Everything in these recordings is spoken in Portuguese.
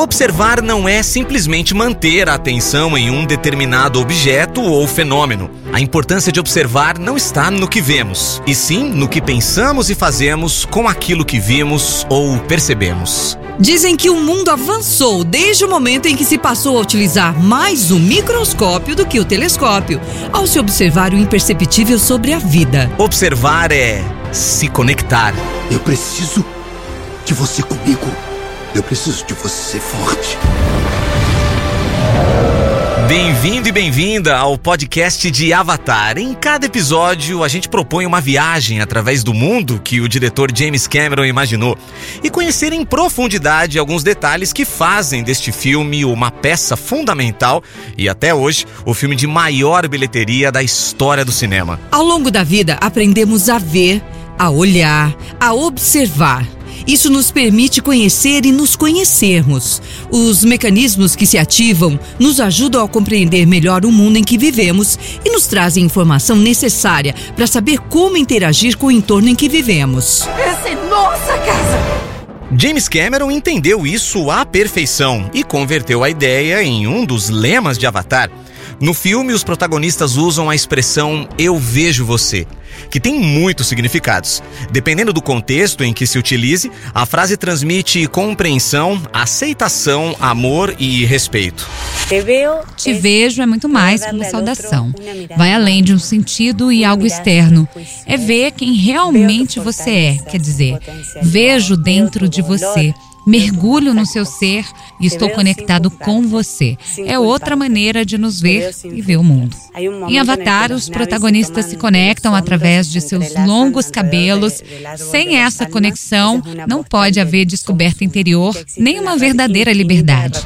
Observar não é simplesmente manter a atenção em um determinado objeto ou fenômeno. A importância de observar não está no que vemos, e sim no que pensamos e fazemos com aquilo que vimos ou percebemos. Dizem que o mundo avançou desde o momento em que se passou a utilizar mais o microscópio do que o telescópio, ao se observar o imperceptível sobre a vida. Observar é se conectar. Eu preciso de você comigo. Eu preciso de você ser forte. Bem-vindo e bem-vinda ao podcast de Avatar. Em cada episódio, a gente propõe uma viagem através do mundo que o diretor James Cameron imaginou e conhecer em profundidade alguns detalhes que fazem deste filme uma peça fundamental e, até hoje, o filme de maior bilheteria da história do cinema. Ao longo da vida, aprendemos a ver, a olhar, a observar. Isso nos permite conhecer e nos conhecermos. Os mecanismos que se ativam nos ajudam a compreender melhor o mundo em que vivemos e nos trazem informação necessária para saber como interagir com o entorno em que vivemos. Essa é nossa casa! James Cameron entendeu isso à perfeição e converteu a ideia em um dos lemas de Avatar. No filme, os protagonistas usam a expressão eu vejo você, que tem muitos significados. Dependendo do contexto em que se utilize, a frase transmite compreensão, aceitação, amor e respeito. Te vejo é muito mais que uma saudação. Vai além de um sentido e algo externo. É ver quem realmente você é, quer dizer, vejo dentro de você mergulho no seu ser e estou conectado com você. É outra maneira de nos ver e ver o mundo. Em Avatar, os protagonistas se conectam através de seus longos cabelos. Sem essa conexão, não pode haver descoberta interior nem uma verdadeira liberdade.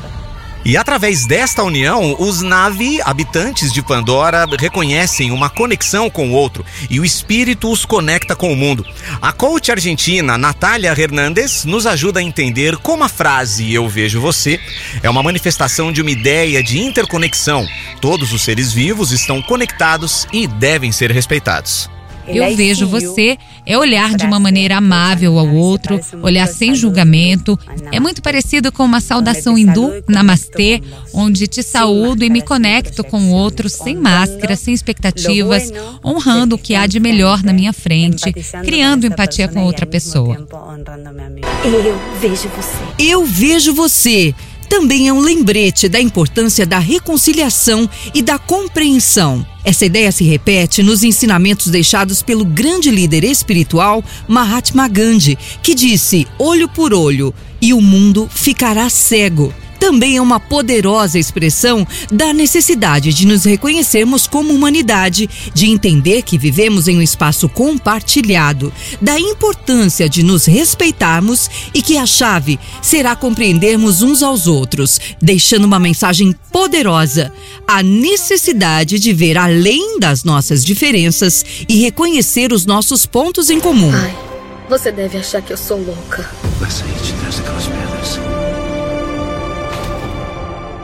E através desta união, os Navi, habitantes de Pandora, reconhecem uma conexão com o outro e o espírito os conecta com o mundo. A coach argentina Natália Hernandes nos ajuda a entender como a frase Eu vejo você é uma manifestação de uma ideia de interconexão. Todos os seres vivos estão conectados e devem ser respeitados. Eu vejo você é olhar de uma maneira amável ao outro, olhar sem julgamento. É muito parecido com uma saudação hindu, namastê, onde te saúdo e me conecto com o outro sem máscara, sem expectativas, honrando o que há de melhor na minha frente, criando empatia com outra pessoa. Eu vejo você. Eu vejo você também é um lembrete da importância da reconciliação e da compreensão. Essa ideia se repete nos ensinamentos deixados pelo grande líder espiritual Mahatma Gandhi, que disse: olho por olho, e o mundo ficará cego também é uma poderosa expressão da necessidade de nos reconhecermos como humanidade, de entender que vivemos em um espaço compartilhado, da importância de nos respeitarmos e que a chave será compreendermos uns aos outros, deixando uma mensagem poderosa: a necessidade de ver além das nossas diferenças e reconhecer os nossos pontos em comum. Ai, você deve achar que eu sou louca. Vai sair de trás daquelas pedras.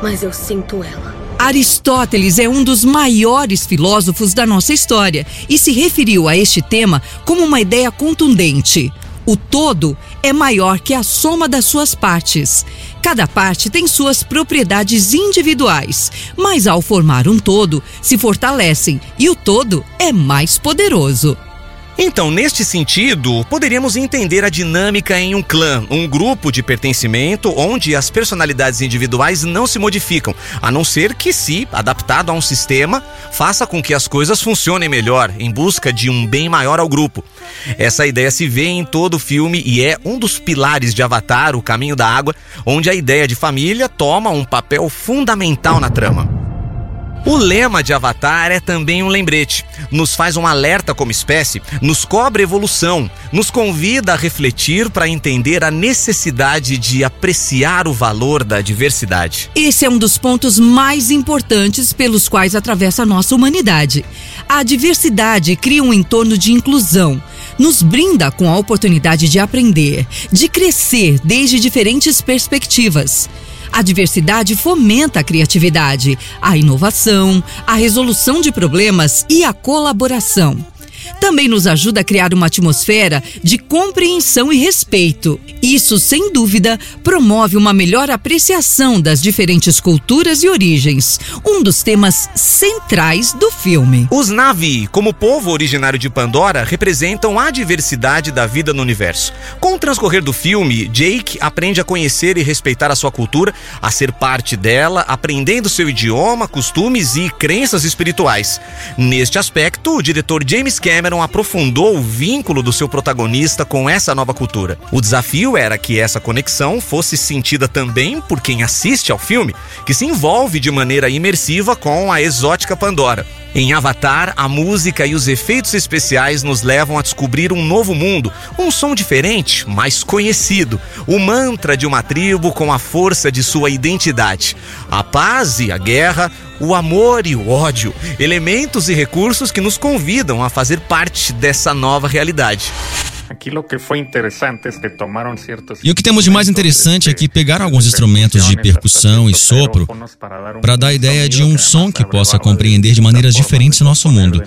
Mas eu sinto ela. Aristóteles é um dos maiores filósofos da nossa história e se referiu a este tema como uma ideia contundente. O todo é maior que a soma das suas partes. Cada parte tem suas propriedades individuais, mas ao formar um todo, se fortalecem e o todo é mais poderoso. Então, neste sentido, poderíamos entender a dinâmica em um clã, um grupo de pertencimento onde as personalidades individuais não se modificam, a não ser que, se adaptado a um sistema, faça com que as coisas funcionem melhor, em busca de um bem maior ao grupo. Essa ideia se vê em todo o filme e é um dos pilares de Avatar, O Caminho da Água, onde a ideia de família toma um papel fundamental na trama. O lema de Avatar é também um lembrete. Nos faz um alerta como espécie, nos cobra evolução, nos convida a refletir para entender a necessidade de apreciar o valor da diversidade. Esse é um dos pontos mais importantes pelos quais atravessa a nossa humanidade. A diversidade cria um entorno de inclusão nos brinda com a oportunidade de aprender, de crescer desde diferentes perspectivas. A diversidade fomenta a criatividade, a inovação, a resolução de problemas e a colaboração. Também nos ajuda a criar uma atmosfera de compreensão e respeito. Isso, sem dúvida, promove uma melhor apreciação das diferentes culturas e origens, um dos temas centrais do filme. Os Navi, como povo originário de Pandora, representam a diversidade da vida no universo. Com o transcorrer do filme, Jake aprende a conhecer e respeitar a sua cultura, a ser parte dela, aprendendo seu idioma, costumes e crenças espirituais. Neste aspecto, o diretor James Cameron aprofundou o vínculo do seu protagonista com essa nova cultura. O desafio era que essa conexão fosse sentida também por quem assiste ao filme, que se envolve de maneira imersiva com a exótica Pandora. Em Avatar, a música e os efeitos especiais nos levam a descobrir um novo mundo, um som diferente, mais conhecido, o mantra de uma tribo com a força de sua identidade. A paz e a guerra, o amor e o ódio, elementos e recursos que nos convidam a fazer parte dessa nova realidade. E o que temos de mais interessante é que pegaram alguns instrumentos de percussão e sopro para dar a ideia de um som que possa compreender de maneiras diferentes o nosso mundo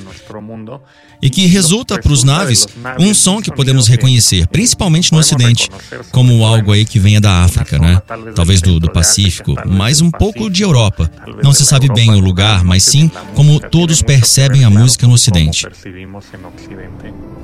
e que resulta para os naves um som que podemos reconhecer, principalmente no Ocidente, como algo aí que venha da África, né? Talvez do, do Pacífico, mas um pouco de Europa. Não se sabe bem o lugar, mas sim como todos percebem a música no Ocidente.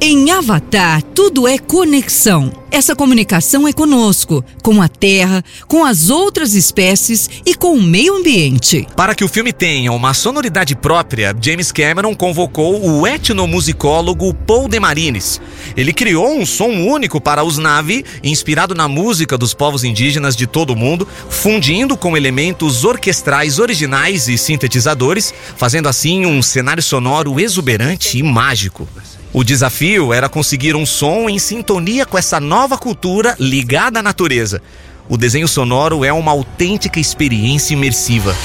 Em Avatar, tudo é conexão. Essa comunicação é conosco, com a Terra, com as outras espécies e com o meio ambiente. Para que o filme tenha uma sonoridade própria, James Cameron convocou o etnomusicólogo Paul Demarines. Ele criou um som único para os Navi, inspirado na música dos povos indígenas de todo o mundo, fundindo com elementos orquestrais originais e sintetizadores, fazendo assim um cenário sonoro exuberante e mágico. O desafio era conseguir um som em sintonia com essa nova cultura ligada à natureza. O desenho sonoro é uma autêntica experiência imersiva.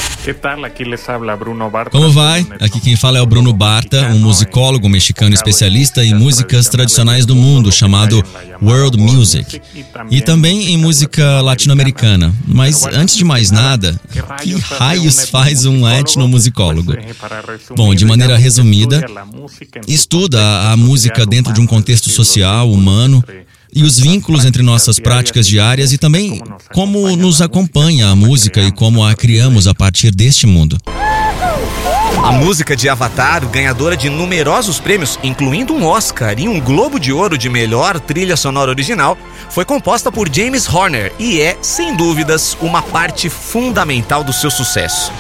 Como vai? Aqui quem fala é o Bruno Barta, um musicólogo mexicano especialista em músicas tradicionais do mundo, chamado World Music, e também em música latino-americana. Mas antes de mais nada, que raios faz um etnomusicólogo? Bom, de maneira resumida, estuda a música dentro de um contexto social, humano, e os vínculos entre nossas práticas diárias e também como nos acompanha a música e como a criamos a partir deste mundo. A música de Avatar, ganhadora de numerosos prêmios, incluindo um Oscar e um Globo de Ouro de melhor trilha sonora original, foi composta por James Horner e é, sem dúvidas, uma parte fundamental do seu sucesso.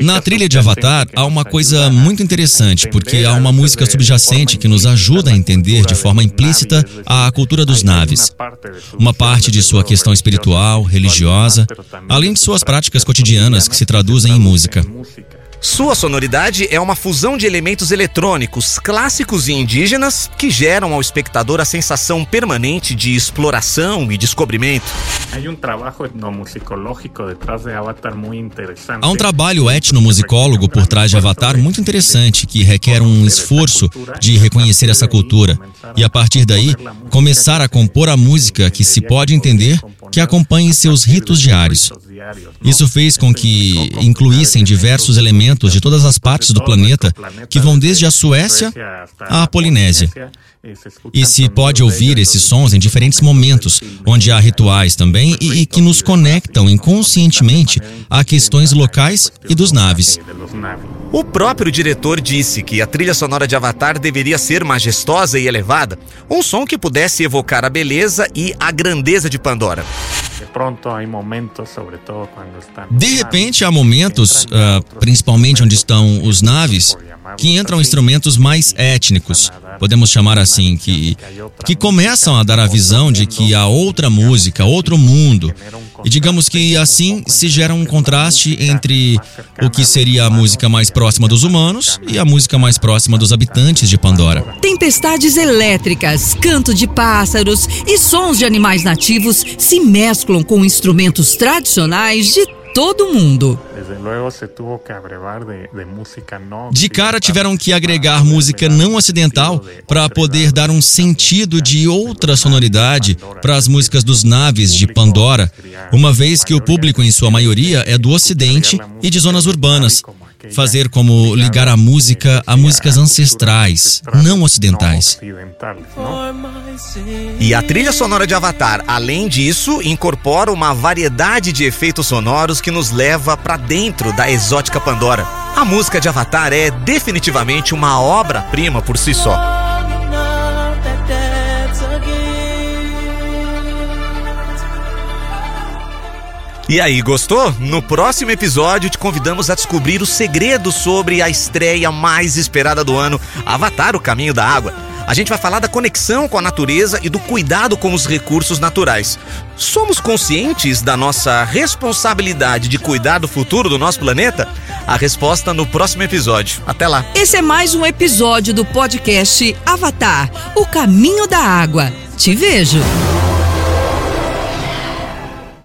Na trilha de Avatar há uma coisa muito interessante, porque há uma música subjacente que nos ajuda a entender de forma implícita a cultura dos naves. Uma parte de sua questão espiritual, religiosa, além de suas práticas cotidianas que se traduzem em música. Sua sonoridade é uma fusão de elementos eletrônicos clássicos e indígenas que geram ao espectador a sensação permanente de exploração e descobrimento. Há um trabalho etnomusicólogo por trás de Avatar muito interessante que requer um esforço de reconhecer essa cultura e, a partir daí, começar a compor a música que se pode entender que acompanhe seus ritos diários. Isso fez com que incluíssem diversos elementos de todas as partes do planeta, que vão desde a Suécia à Polinésia. E se pode ouvir esses sons em diferentes momentos, onde há rituais também e, e que nos conectam inconscientemente a questões locais e dos naves. O próprio diretor disse que a trilha sonora de Avatar deveria ser majestosa e elevada, um som que pudesse evocar a beleza e a grandeza de Pandora. De repente, há momentos, uh, principalmente onde estão os naves, que entram instrumentos mais étnicos, podemos chamar assim, que, que começam a dar a visão de que há outra música, outro mundo. E digamos que assim se gera um contraste entre o que seria a música mais próxima dos humanos e a música mais próxima dos habitantes de Pandora. Tempestades elétricas, canto de pássaros e sons de animais nativos se mesclam com instrumentos tradicionais de todo mundo. De cara tiveram que agregar música não ocidental para poder dar um sentido de outra sonoridade para as músicas dos naves de Pandora, uma vez que o público em sua maioria é do ocidente e de zonas urbanas. Fazer como ligar a música a músicas ancestrais, não ocidentais. E a trilha sonora de Avatar, além disso, incorpora uma variedade de efeitos sonoros que nos leva para dentro da exótica Pandora. A música de Avatar é definitivamente uma obra-prima por si só. E aí, gostou? No próximo episódio te convidamos a descobrir os segredos sobre a estreia mais esperada do ano, Avatar: O Caminho da Água. A gente vai falar da conexão com a natureza e do cuidado com os recursos naturais. Somos conscientes da nossa responsabilidade de cuidar do futuro do nosso planeta? A resposta no próximo episódio. Até lá. Esse é mais um episódio do podcast Avatar: O Caminho da Água. Te vejo.